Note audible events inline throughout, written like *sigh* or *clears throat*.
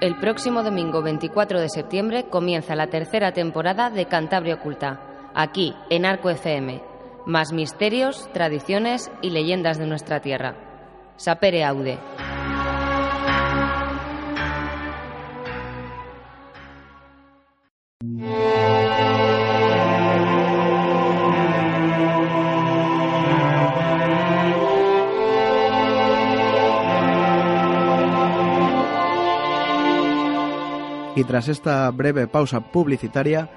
El próximo domingo 24 de septiembre comienza la tercera temporada de Cantabria Oculta, aquí en Arco FM. Más misterios, tradiciones y leyendas de nuestra tierra. Sapere Aude. Y tras esta breve pausa publicitaria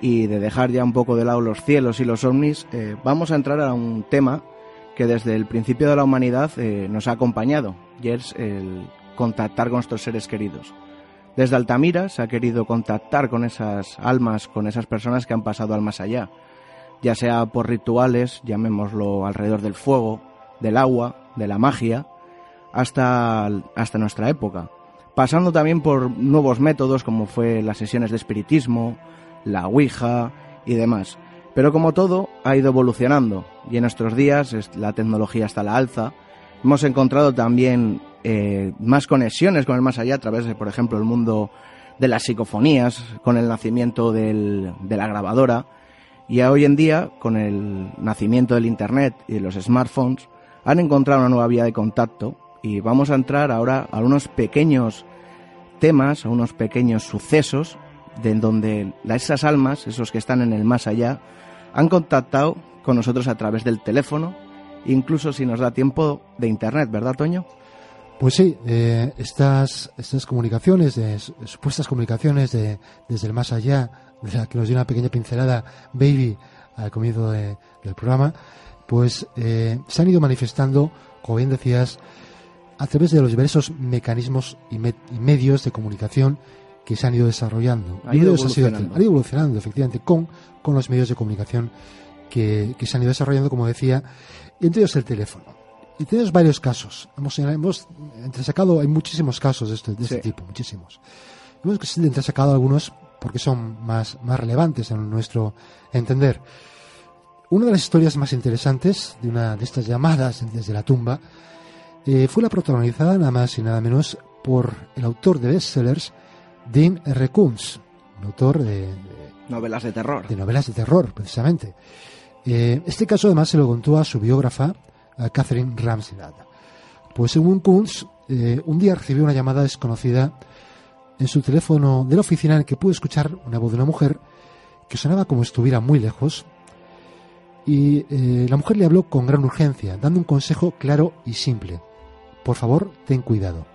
y de dejar ya un poco de lado los cielos y los ovnis, eh, vamos a entrar a un tema que desde el principio de la humanidad eh, nos ha acompañado, y es el contactar con nuestros seres queridos. Desde Altamira se ha querido contactar con esas almas, con esas personas que han pasado al más allá, ya sea por rituales, llamémoslo alrededor del fuego, del agua, de la magia, hasta, hasta nuestra época, pasando también por nuevos métodos como fue las sesiones de espiritismo, la Ouija y demás. Pero como todo, ha ido evolucionando y en nuestros días la tecnología está a la alza. Hemos encontrado también eh, más conexiones con el más allá a través de, por ejemplo, el mundo de las psicofonías, con el nacimiento de la grabadora. Y hoy en día, con el nacimiento del Internet y de los smartphones, han encontrado una nueva vía de contacto y vamos a entrar ahora a unos pequeños temas, a unos pequeños sucesos de donde esas almas, esos que están en el más allá, han contactado con nosotros a través del teléfono, incluso si nos da tiempo de internet, ¿verdad, Toño? Pues sí, eh, estas, estas comunicaciones, supuestas comunicaciones de, desde el más allá, de la que nos dio una pequeña pincelada Baby al comienzo del programa, pues eh, se han ido manifestando, como bien decías, a través de los diversos mecanismos y, medios de comunicación que se han ido desarrollando. Ha ido evolucionando. Han ido evolucionando, efectivamente, con, con los medios de comunicación que, que se han ido desarrollando, como decía, entre ellos el teléfono. Y tenemos varios casos. Hemos, hemos entresacado, hay muchísimos casos de este, de este tipo, muchísimos. Hemos entresacado algunos porque son más, más relevantes en nuestro entender. Una de las historias más interesantes de una de estas llamadas desde la tumba eh, fue la protagonizada nada más y nada menos por el autor de bestsellers Dean R. Koontz, un autor de, novelas de terror. De novelas de terror, precisamente. Eh, este caso además se lo contó a su biógrafa, a Catherine Ramsland. Pues según Kunz, eh, un día recibió una llamada desconocida en su teléfono de la oficina en el que pudo escuchar una voz de una mujer que sonaba como estuviera muy lejos y eh, la mujer le habló con gran urgencia, dando un consejo claro y simple. Por favor, ten cuidado.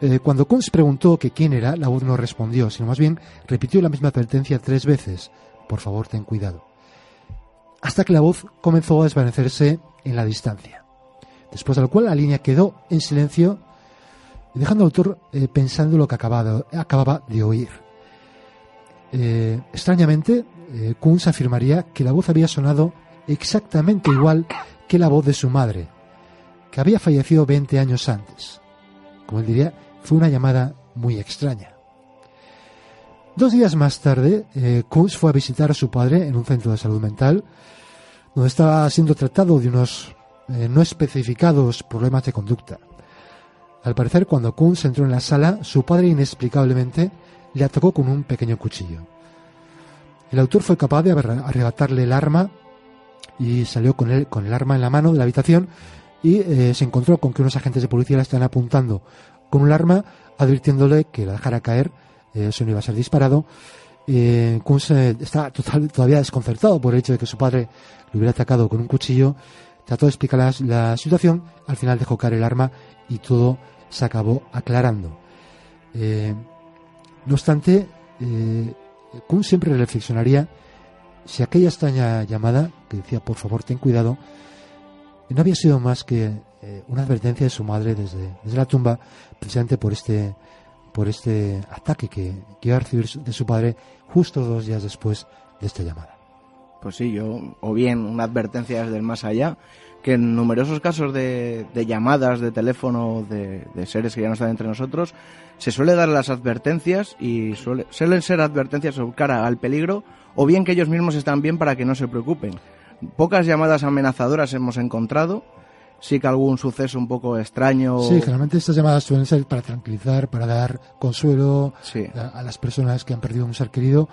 Eh, cuando Kunz preguntó que quién era, la voz no respondió, sino más bien repitió la misma advertencia tres veces. Por favor, ten cuidado. Hasta que la voz comenzó a desvanecerse en la distancia. Después de lo cual la línea quedó en silencio, dejando al autor eh, pensando lo que acababa, de oír. Eh, extrañamente, Kunz afirmaría que la voz había sonado exactamente igual que la voz de su madre, que había fallecido 20 años antes. Como él diría, fue una llamada muy extraña. Dos días más tarde, eh, Kunz fue a visitar a su padre en un centro de salud mental, donde estaba siendo tratado de unos eh, no especificados problemas de conducta. Al parecer, cuando Kunz entró en la sala, su padre inexplicablemente le atacó con un pequeño cuchillo. El autor fue capaz de arrebatarle el arma y salió con, él, con el arma en la mano de la habitación y eh, se encontró con que unos agentes de policía le están apuntando con un arma, advirtiéndole que la dejara caer, eh, eso no iba a ser disparado. Eh, Kunz está total, todavía desconcertado por el hecho de que su padre le hubiera atacado con un cuchillo. Trató de explicar la, situación, al final dejó caer el arma y todo se acabó aclarando. Eh, no obstante, eh, Kunz siempre reflexionaría si aquella extraña llamada, que decía por favor ten cuidado, no había sido más que eh, una advertencia de su madre desde, desde la tumba, precisamente por este, por este ataque que, que iba a recibir de su padre justo dos días después de esta llamada. Pues sí, yo, o bien una advertencia desde el más allá, que en numerosos casos de, de llamadas de teléfono de, de, seres que ya no están entre nosotros, se suele dar las advertencias y suele, suelen ser advertencias cara al peligro, o bien que ellos mismos están bien para que no se preocupen. Pocas llamadas amenazadoras hemos encontrado, sí que algún suceso un poco extraño. Sí, generalmente estas llamadas suelen ser para tranquilizar, para dar consuelo sí. a, a, las personas que han perdido un ser querido,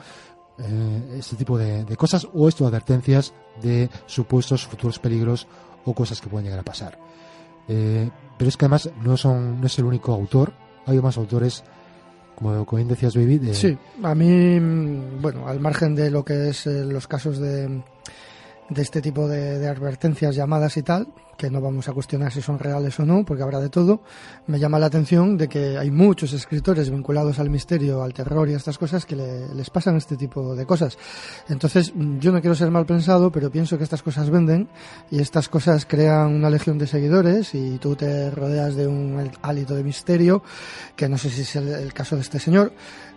eh, este tipo de, de, cosas, o esto advertencias de supuestos futuros peligros o cosas que pueden llegar a pasar. Eh, pero es que además no, son, no es el único autor, hay más autores como, como bien decías, Baby. De... Sí, a mí, bueno, al margen de lo que es eh, los casos de, de este tipo de, de, advertencias, llamadas y tal, que no vamos a cuestionar si son reales o no, porque habrá de todo, me llama la atención de que hay muchos escritores vinculados al misterio, al terror y a estas cosas que le, les pasan este tipo de cosas. Entonces, yo no quiero ser mal pensado, pero pienso que estas cosas venden y estas cosas crean una legión de seguidores y tú te rodeas de un hálito de misterio, que no sé si es el, el caso de este señor,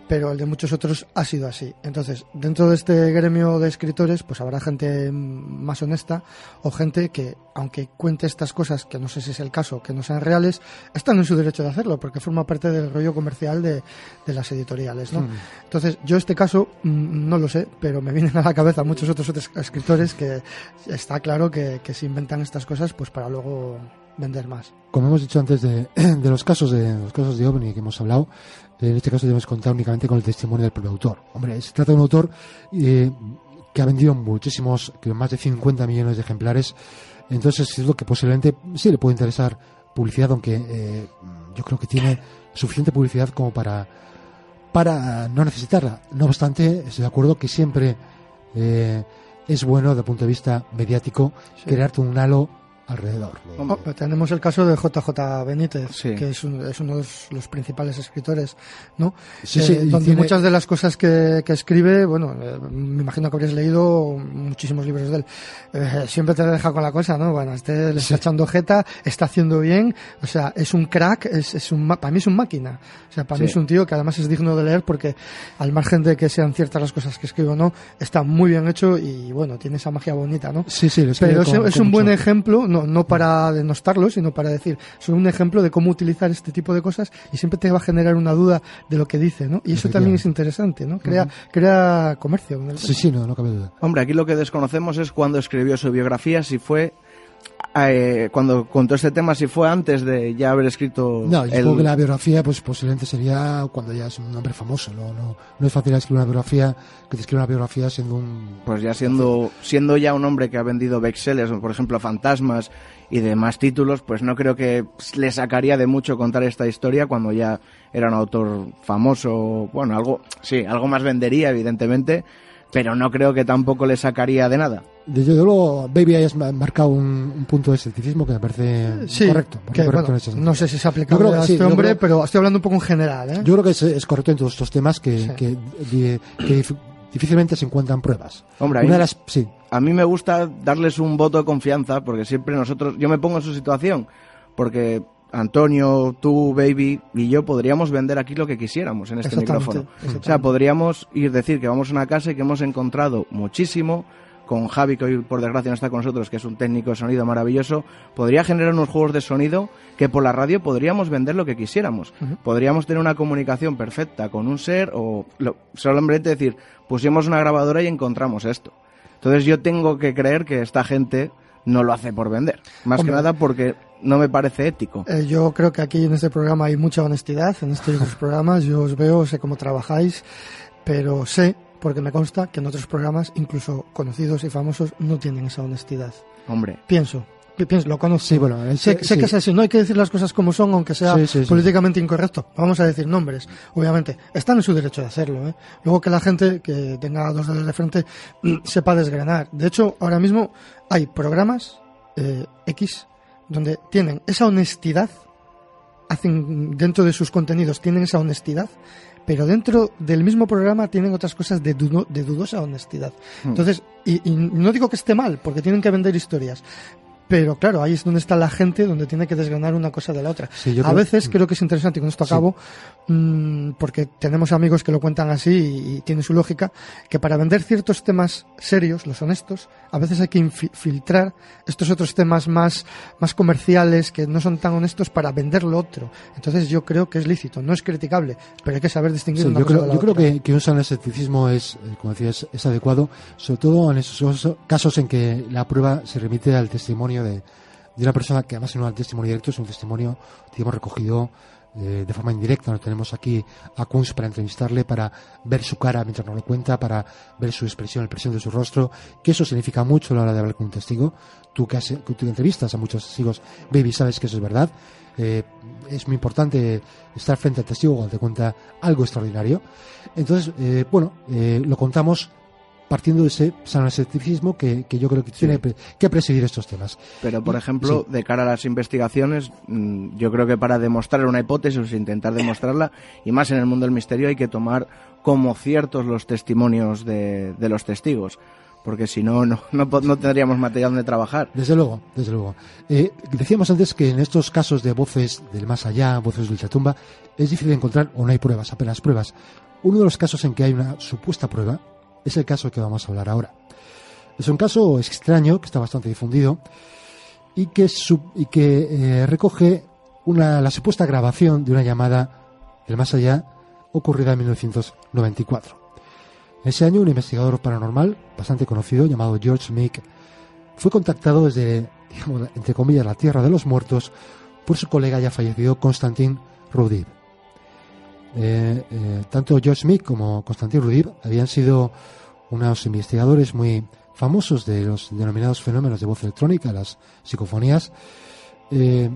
pero el de muchos otros ha sido así. Entonces, dentro de este gremio de escritores, pues habrá gente más honesta o gente que, aunque cuente estas cosas, que no sé si es el caso, que no sean reales, están en su derecho de hacerlo, porque forma parte del rollo comercial de, de las editoriales, ¿no? Mm. Entonces, yo este caso no lo sé, pero me vienen a la cabeza muchos otros, otros escritores que está claro que, que se inventan estas cosas pues para luego vender más. Como hemos dicho antes de, *clears throat* de los casos de los casos de OVNI que hemos hablado, en este caso debemos contar únicamente con el testimonio del propio autor. Hombre, se trata de un autor eh, que ha vendido muchísimos, creo más de 50 millones de ejemplares, entonces es lo que posiblemente sí le puede interesar publicidad, aunque eh, yo creo que tiene suficiente publicidad como para para no necesitarla. No obstante, estoy de acuerdo que siempre eh, es bueno, desde el punto de vista mediático, sí. crearte un halo alrededor. Oh, tenemos el caso de JJ Benítez, sí. que es, un, es, uno de los principales escritores, ¿no? Sí, sí, eh, donde tiene... muchas de las cosas que, que escribe, bueno, eh, me imagino que habrías leído muchísimos libros de él. Eh, siempre te deja con la cosa, ¿no? Bueno, este le está echando jeta, está haciendo bien, o sea, es un crack, es, es un, para mí es un máquina. O sea, para mí es un tío que además es digno de leer porque al margen de que sean ciertas las cosas que escribe o no, está muy bien hecho y bueno, tiene esa magia bonita, ¿no? Sí, sí, Pero es, con, es un buen ejemplo, no, no para denostarlo, sino para decir, son un ejemplo de cómo utilizar este tipo de cosas y siempre te va a generar una duda de lo que dice, ¿no? Y eso también es interesante, ¿no? Crea, uh -huh. crea comercio. Sí, sí, no, no cabe duda. Hombre, aquí lo que desconocemos es cuando escribió su biografía, si fue eh, cuando contó este tema, si fue antes de ya haber escrito. No, yo el... supongo que la biografía, pues posiblemente sería cuando ya es un hombre famoso. No, no, no es fácil escribir una biografía que te escriba una biografía siendo un. Pues ya siendo, siendo ya un hombre que ha vendido bestsellers, por ejemplo, Fantasmas y demás títulos, pues no creo que le sacaría de mucho contar esta historia cuando ya era un autor famoso. Bueno, algo, sí, algo más vendería, evidentemente pero no creo que tampoco le sacaría de nada. Desde luego, Baby hayas marcado un, un, punto de escepticismo que me parece sí, correcto. Que, correcto bueno, no sé si se aplica a este sí, hombre, creo, pero estoy hablando un poco en general. ¿eh? Yo creo que es, es, correcto en todos estos temas que, sí. que, que, que, difícilmente se encuentran pruebas. Hombre, Una de las, sí. a mí me gusta darles un voto de confianza porque siempre nosotros, yo me pongo en su situación, porque Antonio, tú, Baby y yo podríamos vender aquí lo que quisiéramos en este micrófono. O sea, podríamos ir decir que vamos a una casa y que hemos encontrado muchísimo con Javi, que hoy por desgracia no está con nosotros, que es un técnico de sonido maravilloso, podría generar unos juegos de sonido que por la radio podríamos vender lo que quisiéramos. Uh -huh. Podríamos tener una comunicación perfecta con un ser o lo, solamente decir, pusimos una grabadora y encontramos esto. Entonces yo tengo que creer que esta gente no lo hace por vender. Más Hombre, que nada porque no me parece ético. Eh, yo creo que aquí en este programa hay mucha honestidad, en estos *laughs* programas. Yo os veo, sé cómo trabajáis, pero sé, porque me consta, que en otros programas, incluso conocidos y famosos, no tienen esa honestidad. Hombre. Pienso. Pienso, lo conozco. Sí, bueno, sé, sé sí. que es así. No hay que decir las cosas como son, aunque sea sí, políticamente incorrecto. Vamos a decir nombres, obviamente. Están en su derecho de hacerlo. ¿eh? Luego que la gente que tenga dos dedos de frente *clears throat* sepa desgranar. De hecho, ahora mismo hay programas eh, X donde tienen esa honestidad, hacen dentro de sus contenidos, tienen esa honestidad, pero dentro del mismo programa tienen otras cosas de, dudo, de dudosa honestidad. Mm. Entonces, y, y, no digo que esté mal, porque tienen que vender historias, pero claro, ahí es donde está la gente, donde tiene que desgranar una cosa de la otra. a veces creo que es interesante, y con esto acabo, mm, porque tenemos amigos que lo cuentan así y, tiene su lógica, que para vender ciertos temas serios, los honestos, a veces hay que infiltrar estos otros temas más, más comerciales que no son tan honestos para vender lo otro. Entonces yo creo que es lícito, no es criticable, pero hay que saber distinguir una yo cosa creo, yo creo que, que un escepticismo es, como decías, es adecuado, sobre todo en esos casos en que la prueba se remite al testimonio de, una persona que además no es un testimonio directo, es un testimonio, digamos, recogido eh, de forma indirecta. Nos tenemos aquí a Kunz para entrevistarle, para ver su cara mientras nos lo cuenta, para ver su expresión, la expresión de su rostro, que eso significa mucho a la hora de hablar con un testigo. Tú que, has, tú entrevistas a muchos testigos, baby, sabes que eso es verdad. Eh, es muy importante estar frente al testigo cuando te cuenta algo extraordinario. Entonces, eh, bueno, lo contamos partiendo de ese escepticismo que, yo creo que tiene que presidir estos temas. Pero, por ejemplo, de cara a las investigaciones, mm, yo creo que para demostrar una hipótesis, intentar demostrarla, y más en el mundo del misterio, hay que tomar como ciertos los testimonios de, los testigos porque si no, no, no, tendríamos material donde trabajar. Desde luego, desde luego. Eh, decíamos antes que en estos casos de voces del más allá, voces de ultratumba, es difícil encontrar, o no hay pruebas, apenas pruebas. Uno de los casos en que hay una supuesta prueba es el caso que vamos a hablar ahora. Es un caso extraño que está bastante difundido y que, eh, recoge una, la supuesta grabación de una llamada del más allá ocurrida en 1994. En ese año, un investigador paranormal bastante conocido llamado George Meek fue contactado desde, entre comillas, la Tierra de los Muertos por su colega ya fallecido Konstantin Rudiv. Eh, eh, tanto George Meek como Konstantin Rudiv habían sido unos investigadores muy famosos de los denominados fenómenos de voz electrónica, las psicofonías. Eh,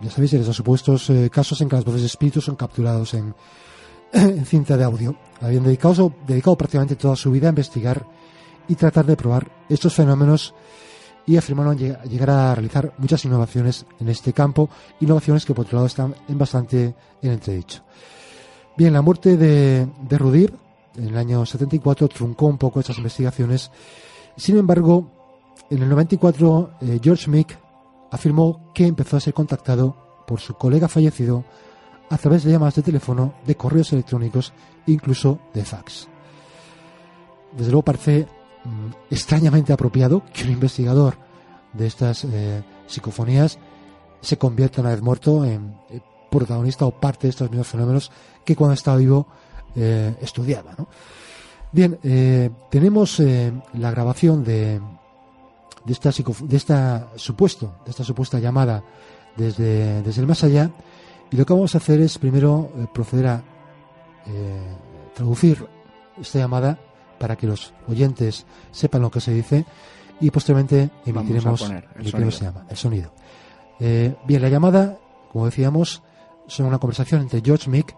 ya sabéis, en esos supuestos casos en que las voces de espíritus son capturados *clears throat* en, cinta de audio. Habían dedicado, dedicado prácticamente toda su vida a investigar y tratar de probar estos fenómenos y afirmaron llegar a realizar muchas innovaciones en este campo, innovaciones que por otro lado están en bastante en entredicho. Bien, la muerte de, de en el año 74 truncó un poco esas investigaciones. Sin embargo, en el 94 eh, George Mick afirmó que empezó a ser contactado por su colega fallecido a través de llamadas de teléfono, de correos electrónicos, incluso de fax. Desde luego parece Mm, extrañamente apropiado que un investigador de estas eh, psicofonías se convierta una vez muerto en eh, protagonista o parte de estos mismos fenómenos que cuando estaba vivo eh, estudiaba. Bien, tenemos la grabación de, de esta, de esta supuesto, de esta supuesta llamada desde, desde el más allá y lo que vamos a hacer es primero proceder a traducir esta llamada para que los oyentes sepan lo que se dice y posteriormente emitiremos el, sonido. Se llama, el sonido. Eh, bien, la llamada, como decíamos, son una conversación entre George Mick,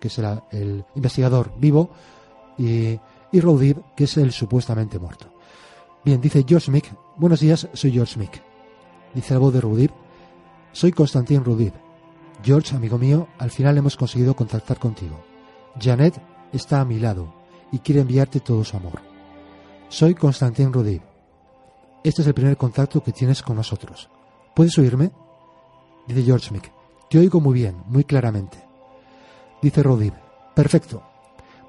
que es el, investigador vivo, y, y Rodib, que es el supuestamente muerto. Bien, dice George Mick, buenos días, soy George Mick. Dice la voz de Rudib, soy Constantin Rudib. George, amigo mío, al final hemos conseguido contactar contigo. Janet está a mi lado y quiere enviarte todo su amor. Soy Constantin Rodib. Este es el primer contacto que tienes con nosotros. ¿Puedes oírme? Dice George Mick. Te oigo muy bien, muy claramente. Dice Rodib. Perfecto.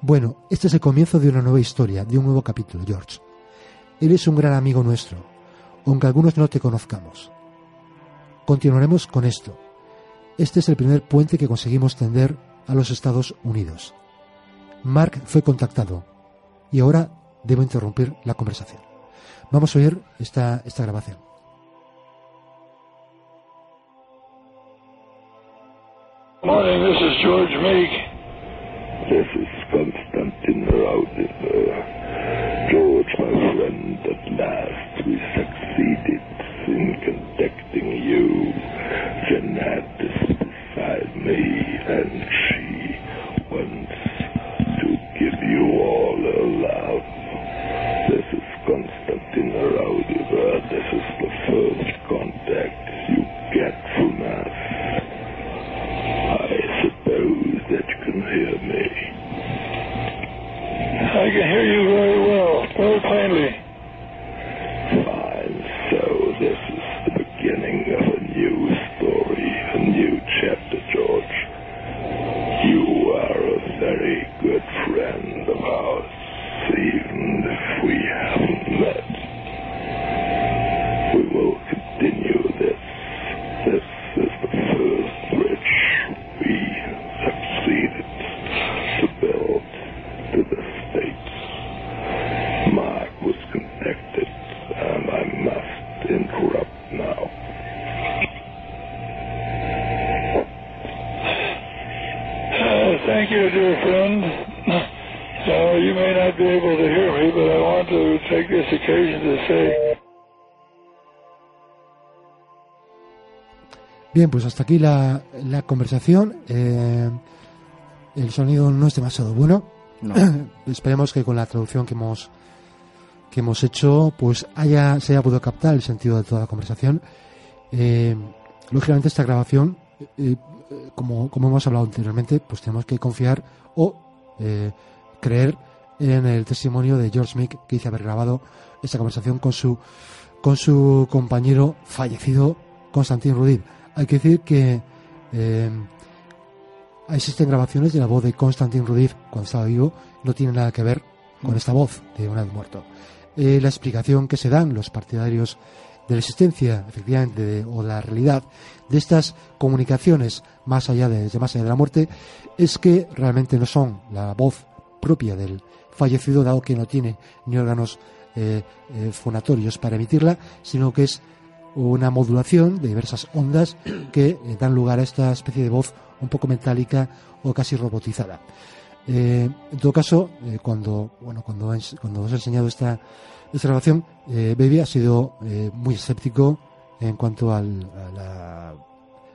Bueno, este es el comienzo de una nueva historia, de un nuevo capítulo, George. Eres un gran amigo nuestro, aunque algunos no te conozcamos. Continuaremos con esto. Este es el primer puente que conseguimos tender a los Estados Unidos. Mark fue contactado y ahora debo interrumpir la conversación. Vamos a oír esta, esta grabación. Morning, this is George Meek. This is Constantin Raudiver. George, my friend, at last we succeeded in contacting you. Jeanette is beside me, and she give you all allowed. This is Konstantin Raudiva. This is the first contact you get from us. I suppose that you can hear me. I can hear you very well, very plainly. Fine, so this is the beginning of a new story, a new chapter, George. You very good friend of ours, even if we haven't met. We will Bien, pues hasta aquí la, la conversación. Eh, el sonido no es demasiado bueno. No. *clears throat* Esperemos que con la traducción que hemos que hemos hecho, pues haya se haya podido captar el sentido de toda la conversación. Eh, lógicamente esta grabación, eh, como, como hemos hablado anteriormente, pues tenemos que confiar o creer en el testimonio de George Mick que dice haber grabado esta conversación con su con su compañero fallecido Constantin Rudin. Hay que decir que eh, existen grabaciones de la voz de Constantin Rudin cuando estaba vivo, no tiene nada que ver con esta voz de una vez muerto. Eh, la explicación que se dan los partidarios de la existencia, efectivamente, de- o la realidad de estas comunicaciones más allá de, más allá de la muerte, es que realmente no son la voz propia del fallecido, dado que no tiene ni órganos eh, eh, fonatorios para emitirla, sino que es una modulación de diversas ondas que eh, dan lugar a esta especie de voz un poco metálica o casi robotizada. Eh, en todo caso, eh, cuando bueno cuando, cuando os he enseñado esta, esta grabación, eh, Baby ha sido muy escéptico en cuanto al- a la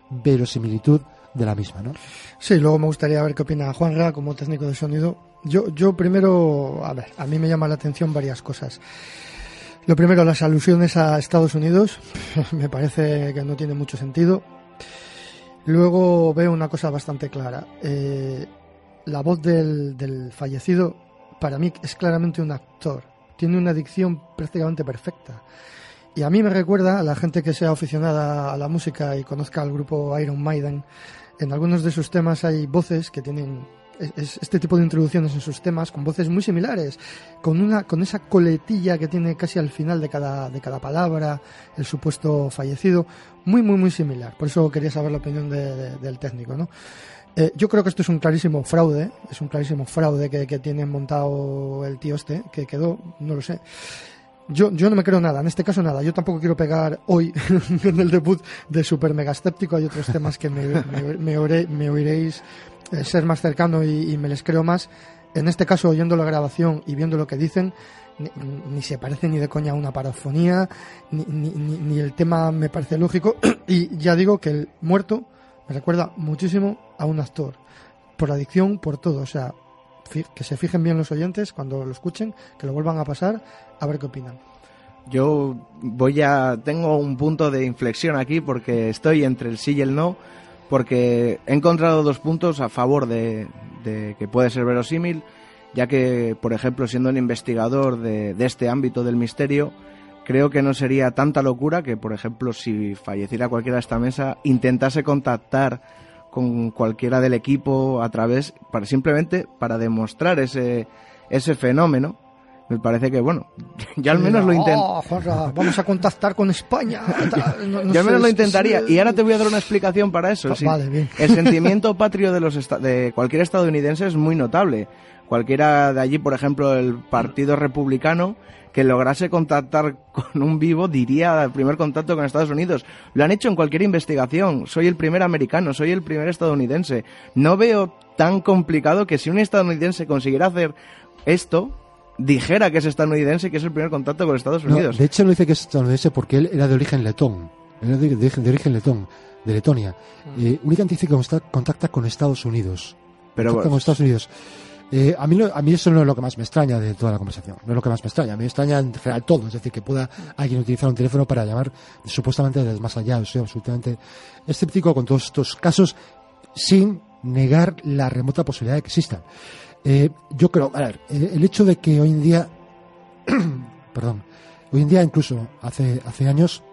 verosimilitud de la misma, ¿no? Sí, luego me gustaría ver qué opina Juanra como técnico de sonido. Yo, yo primero, a ver, a mí me llama la atención varias cosas. Lo primero, las alusiones a Estados Unidos, *laughs* me parece que no tiene mucho sentido. Luego veo una cosa bastante clara. Eh, la voz del, del fallecido, para mí, es claramente un actor. Tiene una dicción prácticamente perfecta. Y a mí me recuerda a la gente que sea aficionada a la música y conozca al grupo Iron Maiden. En algunos de sus temas hay voces que tienen es- es- este tipo de introducciones en sus temas con voces muy similares, con una con esa coletilla que tiene casi al final de cada de cada palabra el supuesto fallecido, muy muy muy similar. Por eso quería saber la opinión de- del técnico, ¿no? Eh, yo creo que esto es un clarísimo fraude, es un clarísimo fraude que, que tiene montado el tío este, que quedó, no lo sé. Yo, yo no me creo nada, en este caso nada. Yo tampoco quiero pegar hoy *laughs* en el debut de Super Mega Escéptico. Hay otros temas que me, me, ore- me oiréis eh, ser más cercano y, me les creo más. En este caso, oyendo la grabación y viendo lo que dicen, ni, se parece ni de coña a una parafonía, ni, ni, ni- el tema me parece lógico. *clears throat* y ya digo que el muerto me recuerda muchísimo a un actor. Por la dicción, por todo. O sea, que se fijen bien los oyentes cuando lo escuchen, que lo vuelvan a pasar, a ver qué opinan. Yo voy a. Tengo un punto de inflexión aquí porque estoy entre el sí y el no. Porque he encontrado dos puntos a favor de, de que puede ser verosímil. Ya que, por ejemplo, siendo un investigador de, de este ámbito del misterio, creo que no sería tanta locura que, por ejemplo, si falleciera cualquiera de esta mesa, intentase contactar con cualquiera del equipo a través, para simplemente para demostrar ese, ese fenómeno. Me parece que, bueno, *laughs* yo al menos lo intento. Vamos a contactar con España. *laughs* No- no Yo al sé, menos lo intentaría. es- Y ahora te voy a dar una explicación para eso. Va- Sí. bien. El sentimiento *laughs* patrio de, los de cualquier estadounidense es muy notable. Cualquiera de allí, por ejemplo, el Partido Republicano, que lograse contactar con un vivo, diría el primer contacto con Estados Unidos. Lo han hecho en cualquier investigación. Soy el primer americano, soy el primer estadounidense. No veo tan complicado que si un estadounidense consiguiera hacer esto, dijera que es estadounidense y que es el primer contacto con Estados No, Unidos. de hecho, no dice que es estadounidense porque él era de origen letón. Era de, de- de origen letón, de Letonia. Eh, únicamente dice que contacta con Estados Unidos. Pero Contacta con Estados Unidos. Eh, a, mí lo- a mí eso no es lo que más me extraña de toda la conversación. No es lo que más me extraña. A mí me extraña en general todo. Es decir, que pueda alguien utilizar un teléfono para llamar supuestamente desde más allá. Soy absolutamente escéptico con todos estos casos sin negar la remota posibilidad de que existan. Eh, yo creo, a ver, eh, el hecho de que hoy en día, *clears throat* perdón, hoy en día incluso hace, hace años,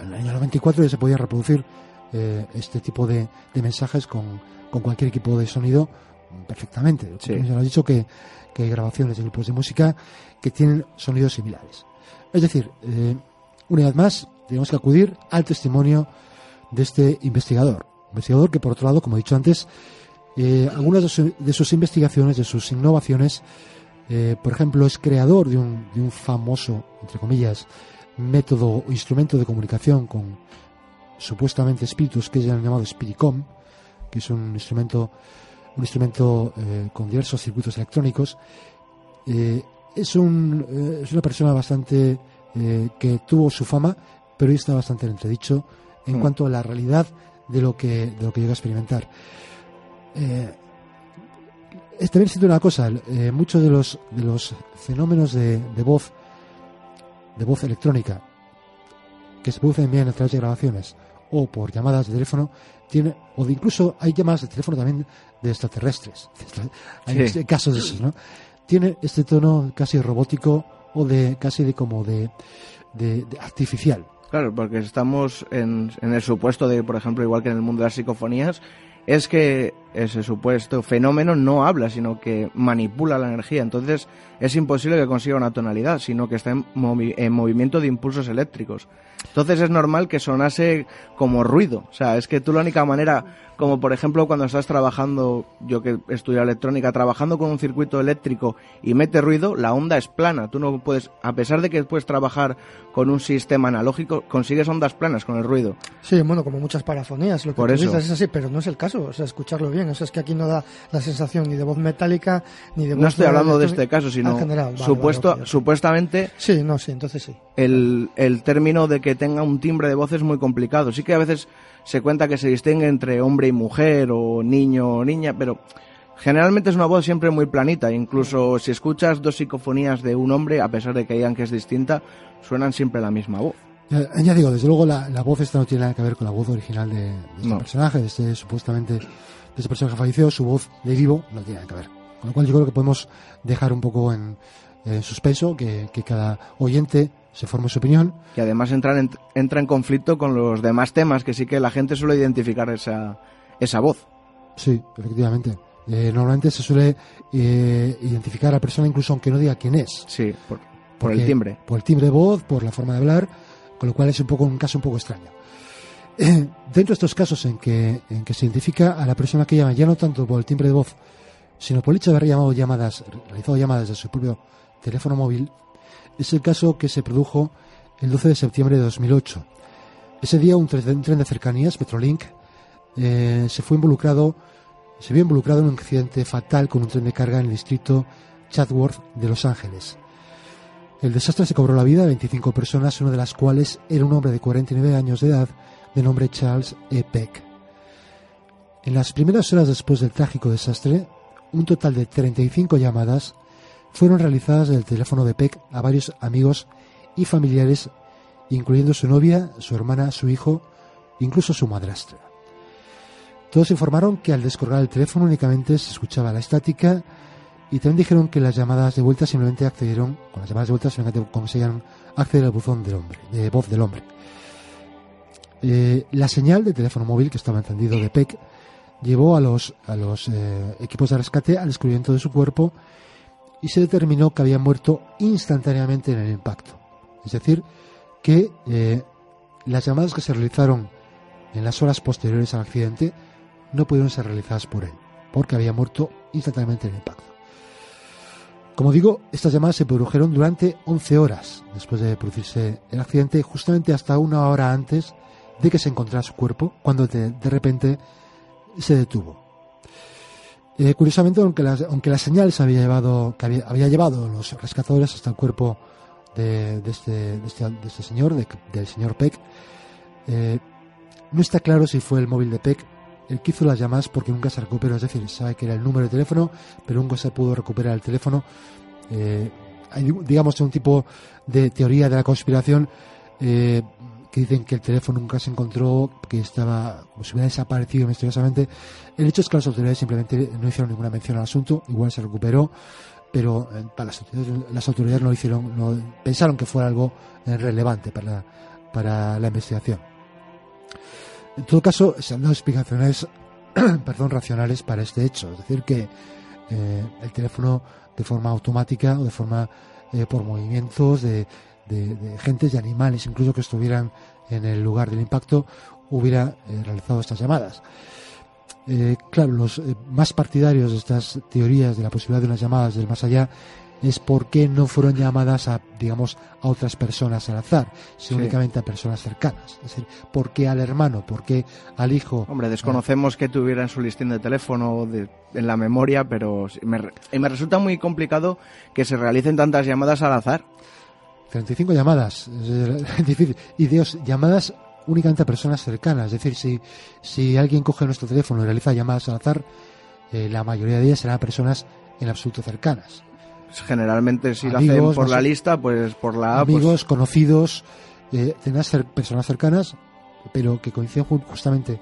en el año 94 ya se podía reproducir eh, este tipo de, mensajes con cualquier equipo de sonido perfectamente. Sí. Ya lo he dicho que, que hay grabaciones de grupos de música que tienen sonidos similares. Es decir, eh, una vez más, tenemos que acudir al testimonio de este investigador. Investigador que, por otro lado, como he dicho antes, eh, algunas de, su- de sus investigaciones, de sus innovaciones, eh, por ejemplo, es creador de un, de un famoso, entre comillas, método o instrumento de comunicación con supuestamente espíritus que es el llamado Spiritcom, que es un instrumento, un instrumento eh, con diversos circuitos electrónicos. Eh, es, un, eh, es una persona bastante que tuvo su fama, pero hoy está bastante en entredicho en Mm. cuanto a la realidad de lo que, de lo que llega a experimentar. Eh, es también siento una cosa, eh, muchos de los, de los fenómenos de, de voz, de voz electrónica, que se producen bien a través de grabaciones o por llamadas de teléfono, tiene, o de incluso hay llamadas de teléfono también de extraterrestres. Hay Sí. casos de esos, ¿no? Tiene este tono casi robótico o de casi de como de, de- de artificial. Claro, porque estamos en, en el supuesto de, por ejemplo, igual que en el mundo de las psicofonías, es que ese supuesto fenómeno no habla, sino que manipula la energía. Entonces es imposible que consiga una tonalidad, sino que está en, movi- en movimiento de impulsos eléctricos. Entonces es normal que sonase como ruido. O sea, es que tú la única manera, como por ejemplo cuando estás trabajando, yo que estudio electrónica, trabajando con un circuito eléctrico y mete ruido, la onda es plana. Tú no puedes, a pesar de que puedes trabajar con un sistema analógico, consigues ondas planas con el ruido. Sí, bueno, como muchas parafonías, lo que Por tú eso. dices es así, pero no es el caso, o sea, escucharlo bien, o sea, es que aquí no da la sensación ni de voz metálica, ni de voz... No estoy hablando de este caso, sino Ah, en general, vale, supuesto, vale, ok, ok. supuestamente Sí, no, sí, entonces sí. el, el término de que tenga un timbre de voz es muy complicado. Sí que a veces se cuenta que se distingue entre hombre y mujer o niño o niña, pero generalmente es una voz siempre muy planita. Incluso si escuchas dos psicofonías de un hombre, a pesar de que digan que es distinta, suenan siempre la misma voz. Ya, ya digo, desde luego la, la voz esta no tiene nada que ver con la voz original de, de este No. personaje, de este supuestamente, de este personaje fallecido, su voz de vivo no tiene nada que ver. Con lo cual yo creo que podemos dejar un poco en, en suspenso, que, que cada oyente se forme su opinión. Que además entra en, entra en conflicto con los demás temas, que sí que la gente suele identificar esa, esa voz. Sí, efectivamente. Eh, normalmente se suele eh, identificar a la persona incluso aunque no diga quién es. Sí, por, por Porque- el timbre. Por el timbre de voz, por la forma de hablar, con lo cual es un poco un caso un poco extraño. Eh, dentro de estos casos en que, en que se identifica a la persona que llama, ya no tanto por el timbre de voz, sino por el hecho de haber llamado llamadas, realizado llamadas desde su propio teléfono móvil, es el caso que se produjo el 12 de septiembre de 2008. Ese día un tren, de cercanías, Metrolink, eh, se fue involucrado, se vio involucrado en un accidente fatal con un tren de carga en el distrito Chatsworth de Los Ángeles. El desastre se cobró la vida de 25 personas, una de las cuales era un hombre de 49 años de edad de nombre Charles E. Peck. En las primeras horas después del trágico desastre, un total de 35 llamadas fueron realizadas del teléfono de Peck a varios amigos y familiares, incluyendo su novia, su hermana, su hijo, incluso su madrastra. Todos informaron que al descolgar el teléfono únicamente se escuchaba la estática y también dijeron que las llamadas de vuelta simplemente accedieron, con las llamadas de vuelta simplemente conseguían acceder al buzón del hombre, de voz del hombre. Eh, la señal de teléfono móvil que estaba encendido de PEC llevó a los, a los eh, equipos de rescate al descubrimiento de su cuerpo y se determinó que había muerto instantáneamente en el impacto. Es decir, que eh, las llamadas que se realizaron en las horas posteriores al accidente no pudieron ser realizadas por él, porque había muerto instantáneamente en el impacto. Como digo, estas llamadas se produjeron durante 11 horas después de producirse el accidente, justamente hasta una hora antes de que se encontrara su cuerpo, cuando de, repente se detuvo. Eh, curiosamente, aunque la, aunque la señal se había llevado, que había, había llevado los rescatadores hasta el cuerpo de, este, este, este señor, de- del señor Peck, eh, no está claro si fue el móvil de Peck el que hizo las llamadas porque nunca se recuperó, es decir, sabe que era el número de teléfono, pero nunca se pudo recuperar el teléfono. Eh, hay, digamos, un tipo de teoría de la conspiración eh, que dicen que el teléfono nunca se encontró, que estaba como si hubiera desaparecido misteriosamente. El hecho es que las autoridades simplemente no hicieron ninguna mención al asunto, igual se recuperó, pero eh, para las autoridades, las autoridades no hicieron, no, pensaron que fuera algo relevante para, para la investigación. En todo caso, se han dado explicaciones *clears throat* perdón, racionales para este hecho. Es decir, que eh, el teléfono de forma automática o de forma eh, por movimientos, de, de, de gentes y animales, incluso que estuvieran en el lugar del impacto, hubiera eh, realizado estas llamadas. Claro, los más partidarios de estas teorías de la posibilidad de unas llamadas del más allá es por qué no fueron llamadas a, digamos, a otras personas al azar, sino Sí. únicamente a personas cercanas. Es decir, ¿por qué al hermano? ¿Por qué al hijo? Hombre, desconocemos que tuviera en su listín de teléfono de- en la memoria, pero me, me resulta muy complicado que se realicen tantas llamadas al azar. 35 llamadas, es difícil. Y Dios, llamadas únicamente a personas cercanas. Es decir, si, si alguien coge nuestro teléfono y realiza llamadas al azar, eh, la mayoría de ellas serán a personas en absoluto cercanas. Pues Generalmente si lo hacen Amigos, por la lista, pues por la A, pues- Amigos, conocidos, eh, personas cercanas, pero que coinciden ju- justamente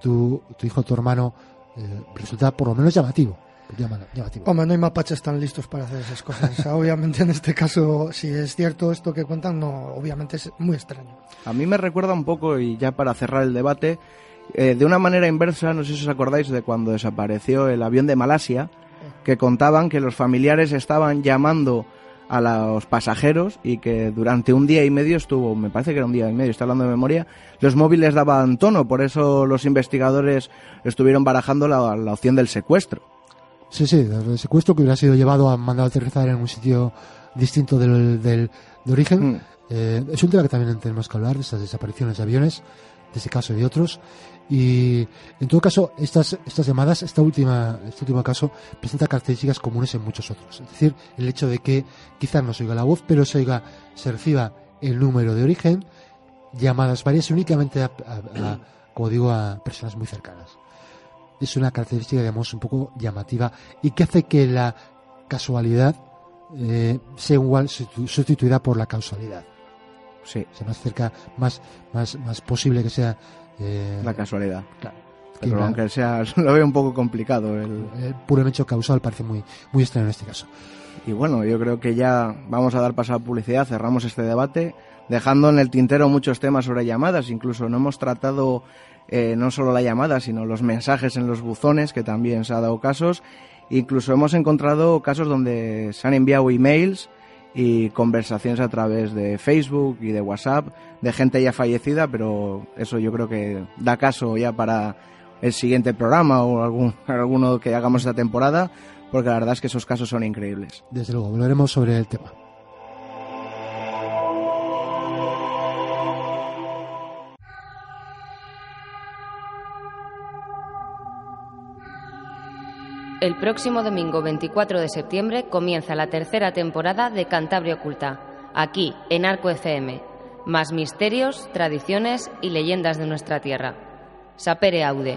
tu, tu hijo, tu hermano, eh, resulta por lo menos llamativo. Llama- llamativo. Hombre, no hay mapaches tan listos para hacer esas cosas. O sea, *laughs* obviamente en este caso, si es cierto esto que cuentan, no, obviamente es muy extraño. A mí me recuerda un poco, y ya para cerrar el debate, eh, de una manera inversa, no sé si os acordáis de cuando desapareció el avión de Malasia, que contaban que los familiares estaban llamando a los pasajeros y que durante un día y medio estuvo, me parece que era un día y medio, está hablando de memoria, los móviles daban tono, por eso los investigadores estuvieron barajando la, la opción del secuestro. Sí, sí, el secuestro que hubiera sido llevado a mandado a aterrizar en un sitio distinto del, del de origen. Mm. Eh, es un tema que también tenemos que hablar, de estas desapariciones de aviones, de ese caso y de otros. Y en todo caso, estas, estas llamadas, esta última, este último caso, presenta características comunes en muchos otros. Es decir, el hecho de que quizás no se oiga la voz, pero se se reciba el número de origen, llamadas varias únicamente a, como digo, a personas muy cercanas. Es una característica, digamos, un poco llamativa y que hace que la casualidad eh, sea igual sustitu- sustituida por la causalidad. Sí, O sea, más cerca, más, más, más posible que sea eh, la casualidad. claro, Pero la- aunque sea, *laughs* lo veo un poco complicado el, el puro hecho causal parece muy, muy extraño en este caso. Y bueno, yo creo que ya vamos a dar paso a publicidad, cerramos este debate, dejando en el tintero muchos temas sobre llamadas, incluso no hemos tratado eh, no solo la llamada, sino los mensajes en los buzones, que también se ha dado casos, incluso hemos encontrado casos donde se han enviado emails y conversaciones a través de Facebook y de WhatsApp de gente ya fallecida, pero eso yo creo que da caso ya para el siguiente programa o algún, *laughs* alguno que hagamos esta temporada, porque la verdad es que esos casos son increíbles. Desde luego, volveremos sobre el tema. El próximo domingo 24 de septiembre comienza la tercera temporada de Cantabria Oculta, aquí en Arco FM. Más misterios, tradiciones y leyendas de nuestra tierra. Sapere Aude.